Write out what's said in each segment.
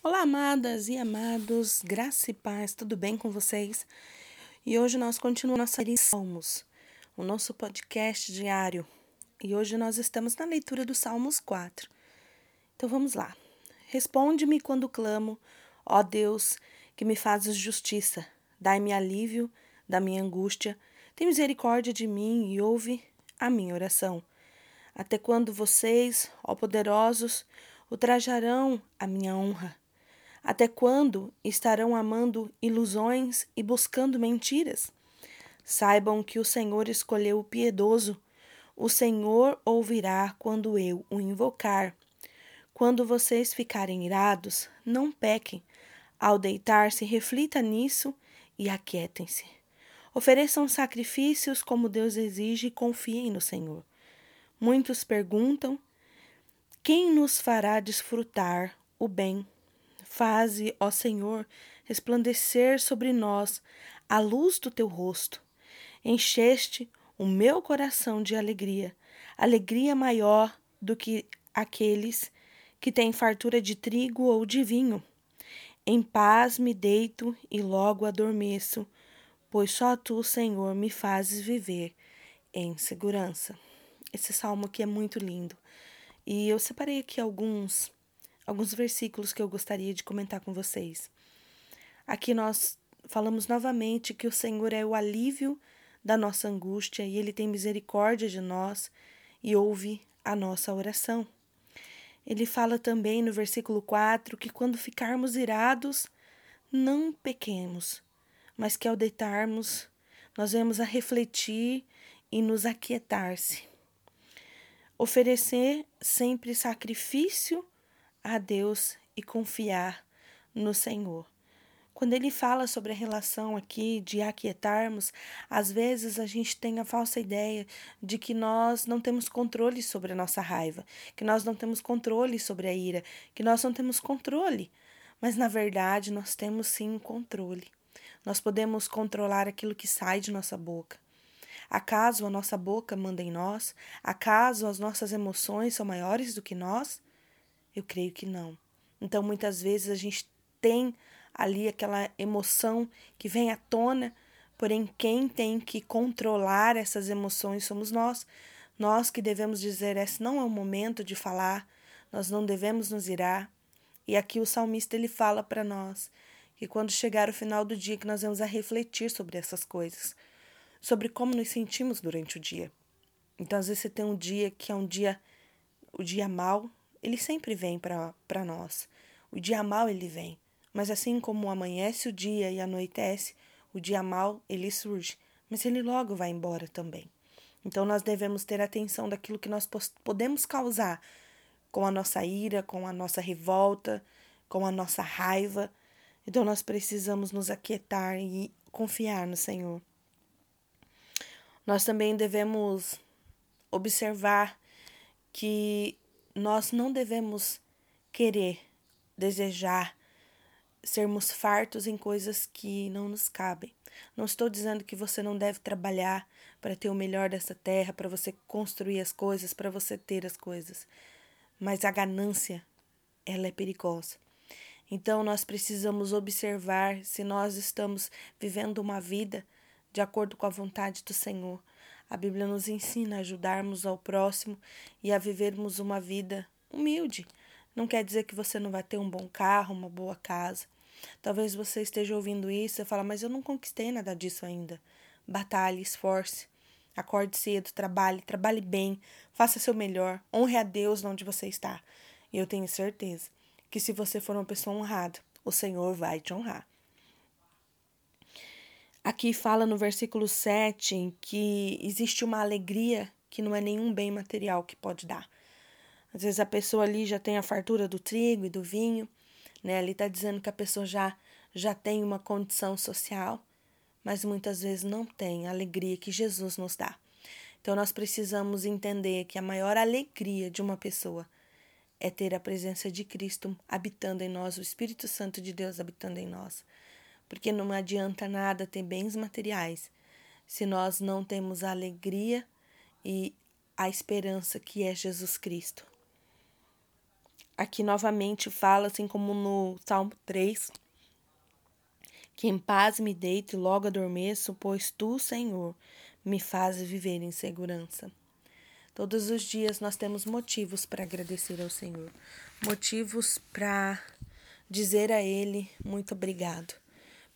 Olá, amadas e amados, graça e paz, tudo bem com vocês? E hoje nós continuamos nossa série Salmos, o nosso podcast diário. E hoje nós estamos na leitura do Salmos 4. Então vamos lá. Responde-me quando clamo, ó Deus, que me fazes justiça. Dai-me alívio da minha angústia. Tem misericórdia de mim e ouve a minha oração. Até quando vocês, ó poderosos, ultrajarão a minha honra? Até quando estarão amando ilusões e buscando mentiras? Saibam que o Senhor escolheu o piedoso. O Senhor ouvirá quando eu o invocar. Quando vocês ficarem irados, não pequem. Ao deitar-se, reflita nisso e aquietem-se. Ofereçam sacrifícios como Deus exige e confiem no Senhor. Muitos perguntam: quem nos fará desfrutar o bem? Faze, ó Senhor, resplandecer sobre nós a luz do teu rosto. Encheste o meu coração de alegria, alegria maior do que aqueles que têm fartura de trigo ou de vinho. Em paz me deito e logo adormeço, pois só tu, Senhor, me fazes viver em segurança. Esse salmo aqui é muito lindo. E eu separei aqui alguns alguns versículos que eu gostaria de comentar com vocês. Aqui nós falamos novamente que o Senhor é o alívio da nossa angústia e ele tem misericórdia de nós e ouve a nossa oração. Ele fala também no versículo 4 que quando ficarmos irados, não pequemos, mas que ao deitarmos, nós vamos a refletir e nos aquietar-se. Oferecer sempre sacrifício a Deus e confiar no Senhor. Quando ele fala sobre a relação aqui de aquietarmos, às vezes a gente tem a falsa ideia de que nós não temos controle sobre a nossa raiva, que nós não temos controle sobre a ira, que nós não temos controle. Mas na verdade nós temos sim controle. Nós podemos controlar aquilo que sai de nossa boca. Acaso a nossa boca manda em nós? Acaso as nossas emoções são maiores do que nós? Eu creio que não. Então, muitas vezes a gente tem ali aquela emoção que vem à tona, porém, quem tem que controlar essas emoções somos nós. Nós que devemos dizer: esse não é o momento de falar, nós não devemos nos irar. E aqui o salmista ele fala para nós que quando chegar o final do dia, que nós vamos a refletir sobre essas coisas, sobre como nos sentimos durante o dia. Então, às vezes você tem um dia que é um dia, o dia mal, ele sempre vem para nós. O dia mal ele vem, mas assim como amanhece o dia e anoitece, o dia mal ele surge, mas ele logo vai embora também. Então nós devemos ter atenção daquilo que nós podemos causar com a nossa ira, com a nossa revolta, com a nossa raiva. Então nós precisamos nos aquietar e confiar no Senhor. Nós também devemos observar que nós não devemos querer, desejar, sermos fartos em coisas que não nos cabem. Não estou dizendo que você não deve trabalhar para ter o melhor dessa terra, para você construir as coisas, para você ter as coisas. Mas a ganância, ela é perigosa. Então nós precisamos observar se nós estamos vivendo uma vida de acordo com a vontade do Senhor. A Bíblia nos ensina a ajudarmos ao próximo e a vivermos uma vida humilde. Não quer dizer que você não vai ter um bom carro, uma boa casa. Talvez você esteja ouvindo isso e fala, mas eu não conquistei nada disso ainda. Batalhe, esforce, acorde cedo, trabalhe, trabalhe bem, faça seu melhor, honre a Deus onde você está. E eu tenho certeza que se você for uma pessoa honrada, o Senhor vai te honrar. Aqui fala no versículo 7 que existe uma alegria que não é nenhum bem material que pode dar. Às vezes a pessoa ali já tem a fartura do trigo e do vinho, né? Ali está dizendo que a pessoa já, já tem uma condição social, mas muitas vezes não tem a alegria que Jesus nos dá. Então nós precisamos entender que a maior alegria de uma pessoa é ter a presença de Cristo habitando em nós, o Espírito Santo de Deus habitando em nós porque não adianta nada ter bens materiais se nós não temos a alegria e a esperança que é Jesus Cristo. aqui novamente fala, assim como no Salmo 3, que em paz me deito e logo adormeço, pois tu, Senhor, me fazes viver em segurança. Todos os dias nós temos motivos para agradecer ao Senhor, motivos para dizer a Ele muito obrigado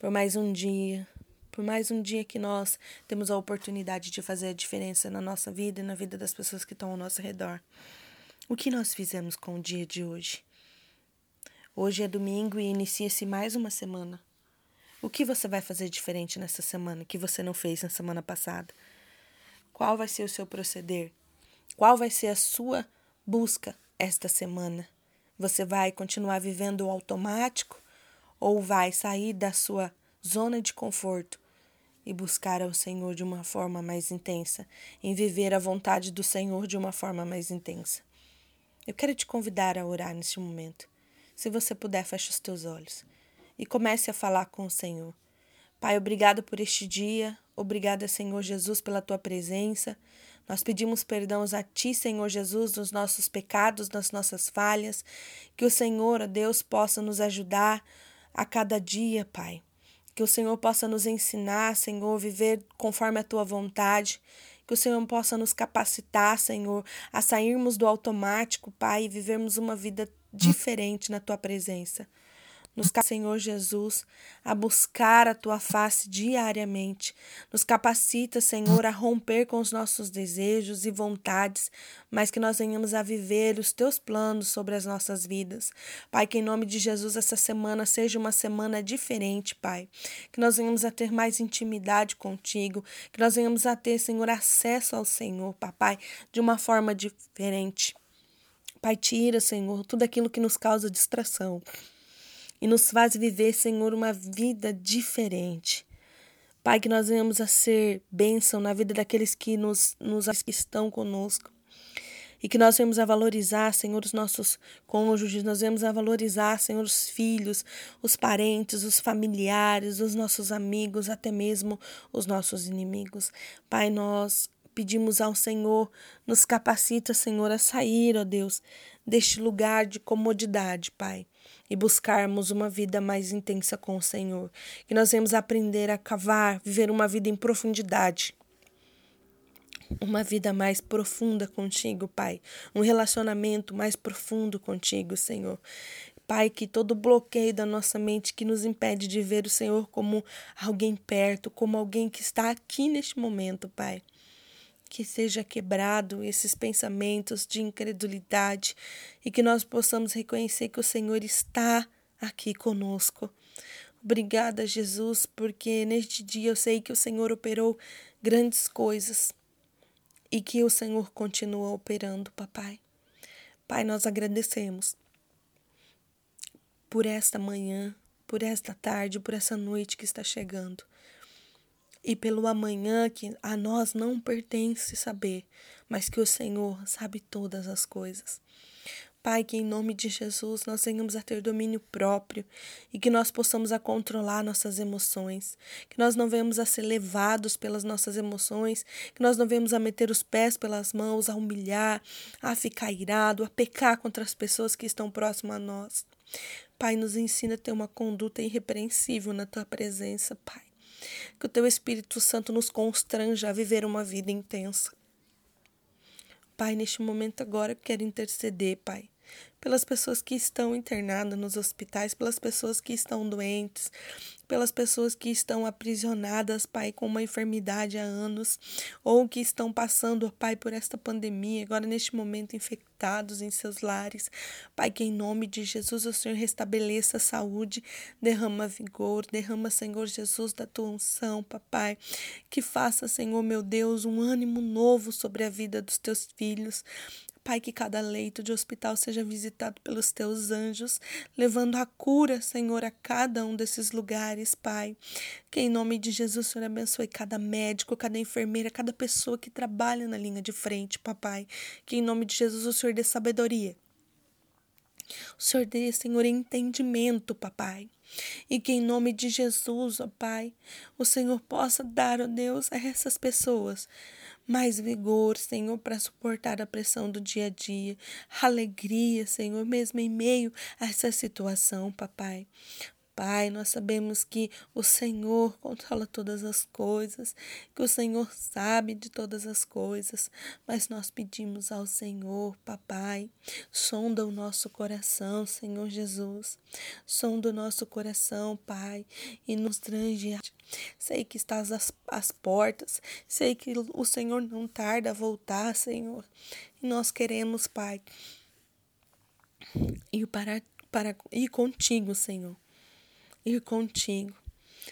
por mais um dia, por mais um dia que nós temos a oportunidade de fazer a diferença na nossa vida e na vida das pessoas que estão ao nosso redor. O que nós fizemos com o dia de hoje? Hoje é domingo e inicia-se mais uma semana. O que você vai fazer diferente nessa semana que você não fez na semana passada? Qual vai ser o seu proceder? Qual vai ser a sua busca esta semana? Você vai continuar vivendo o automático ou vai sair da sua zona de conforto e buscar ao Senhor de uma forma mais intensa, em viver a vontade do Senhor de uma forma mais intensa? Eu quero te convidar a orar neste momento. Se você puder, feche os teus olhos e comece a falar com o Senhor. Pai, obrigado por este dia. Obrigada, Senhor Jesus, pela tua presença. Nós pedimos perdão a Ti, Senhor Jesus, dos nossos pecados, das nossas falhas. Que o Senhor, ó Deus, possa nos ajudar a cada dia, Pai. Que o Senhor possa nos ensinar, Senhor, viver conforme a Tua vontade. Que o Senhor possa nos capacitar, Senhor, a sairmos do automático, Pai, e vivermos uma vida diferente na tua presença. Nos Senhor Jesus, a buscar a tua face diariamente. Nos capacita, Senhor, a romper com os nossos desejos e vontades, mas que nós venhamos a viver os teus planos sobre as nossas vidas. Pai, que em nome de Jesus essa semana seja uma semana diferente, Pai. Que nós venhamos a ter mais intimidade contigo, que nós venhamos a ter, Senhor, acesso ao Senhor, Papai, de uma forma diferente. Pai, tira, Senhor, tudo aquilo que nos causa distração e nos faz viver, Senhor, uma vida diferente. Pai, que nós venhamos a ser bênção na vida daqueles que nos, nos que estão conosco. E que nós venhamos a valorizar, Senhor, os nossos cônjuges, nós venhamos a valorizar, Senhor, os filhos, os parentes, os familiares, os nossos amigos, até mesmo os nossos inimigos. Pai, nós pedimos ao Senhor, nos capacita, Senhor, a sair, ó Deus, deste lugar de comodidade, Pai, e buscarmos uma vida mais intensa com o Senhor. Que nós vamos aprender a cavar, viver uma vida em profundidade. Uma vida mais profunda contigo, Pai. Um relacionamento mais profundo contigo, Senhor. Pai, que todo bloqueio da nossa mente que nos impede de ver o Senhor como alguém perto, como alguém que está aqui neste momento, Pai que seja quebrado esses pensamentos de incredulidade e que nós possamos reconhecer que o Senhor está aqui conosco. Obrigada, Jesus, porque neste dia eu sei que o Senhor operou grandes coisas e que o Senhor continua operando, papai. Pai, nós agradecemos por esta manhã, por esta tarde, por essa noite que está chegando e pelo amanhã que a nós não pertence saber, mas que o Senhor sabe todas as coisas. Pai, que em nome de Jesus nós venhamos a ter domínio próprio e que nós possamos a controlar nossas emoções, que nós não venhamos a ser levados pelas nossas emoções, que nós não venhamos a meter os pés pelas mãos, a humilhar, a ficar irado, a pecar contra as pessoas que estão próximas a nós. Pai, nos ensina a ter uma conduta irrepreensível na tua presença, Pai. Que o teu Espírito Santo nos constranja a viver uma vida intensa. Pai, neste momento agora eu quero interceder, Pai, pelas pessoas que estão internadas nos hospitais, pelas pessoas que estão doentes, pelas pessoas que estão aprisionadas, Pai, com uma enfermidade há anos, ou que estão passando, Pai, por esta pandemia, agora neste momento infectados em seus lares. Pai, que em nome de Jesus o Senhor restabeleça a saúde, derrama vigor, derrama, Senhor Jesus, da tua unção, Papai. Que faça, Senhor meu Deus, um ânimo novo sobre a vida dos teus filhos. Pai, que cada leito de hospital seja visitado pelos teus anjos, levando a cura, Senhor, a cada um desses lugares, Pai. Que em nome de Jesus, Senhor, abençoe cada médico, cada enfermeira, cada pessoa que trabalha na linha de frente, Papai. Que em nome de Jesus, o Senhor dê sabedoria O Senhor dê, Senhor, entendimento, papai. E que em nome de Jesus, ó Pai, o Senhor possa dar, ó Deus, a essas pessoas mais vigor, Senhor, para suportar a pressão do dia a dia, alegria, Senhor, mesmo em meio a essa situação, papai. Pai, nós sabemos que o Senhor controla todas as coisas, que o Senhor sabe de todas as coisas, mas nós pedimos ao Senhor, Papai, sonda o nosso coração, Senhor Jesus, sonda o nosso coração, Pai, e nos trange. Sei que estás às, às portas, sei que o Senhor não tarda a voltar, Senhor, e nós queremos, Pai, ir para, para ir contigo, Senhor ir contigo.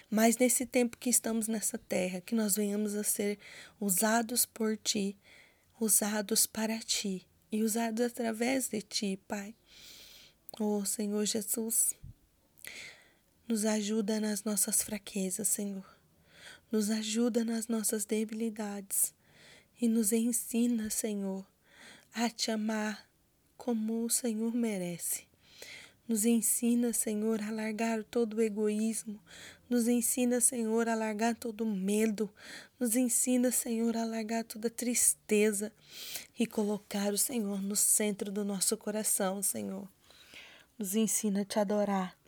Mas nesse tempo que estamos nessa terra, que nós venhamos a ser usados por ti, usados para ti e usados através de ti, Pai. Oh, Senhor Jesus, nos ajuda nas nossas fraquezas, Senhor. Nos ajuda nas nossas debilidades e nos ensina, Senhor, a te amar como o Senhor merece. Nos ensina, Senhor, a largar todo o egoísmo. Nos ensina, Senhor, a largar todo o medo. Nos ensina, Senhor, a largar toda a tristeza e colocar o Senhor no centro do nosso coração, Senhor. Nos ensina a te adorar.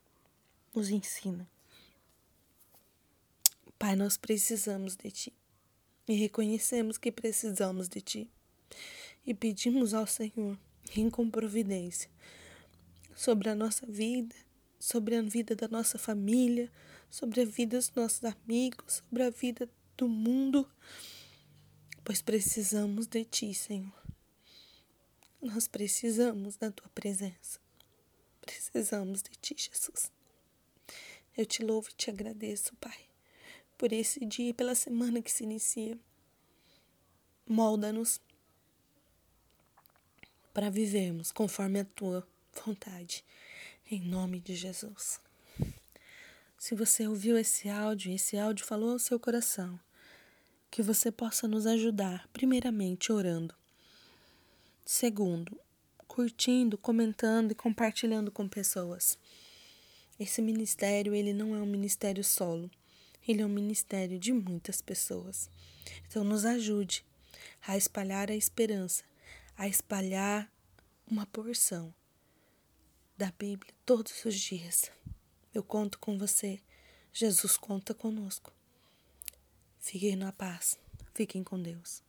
Nos ensina. Pai, nós precisamos de Ti e reconhecemos que precisamos de Ti e pedimos ao Senhor, em providência, sobre a nossa vida, sobre a vida da nossa família, sobre a vida dos nossos amigos, sobre a vida do mundo, pois precisamos de Ti, Senhor. Nós precisamos da Tua presença. Precisamos de Ti, Jesus. Eu te louvo e te agradeço, Pai, por esse dia e pela semana que se inicia. Molda-nos para vivermos conforme a Tua vontade, em nome de Jesus. Se você ouviu esse áudio, esse áudio falou ao seu coração, que você possa nos ajudar, primeiramente orando. Segundo, curtindo, comentando e compartilhando com pessoas. Esse ministério, ele não é um ministério solo. Ele é um ministério de muitas pessoas. Então nos ajude a espalhar a esperança, a espalhar uma porção da Bíblia todos os dias. Eu conto com você. Jesus conta conosco. Fiquem na paz. Fiquem com Deus.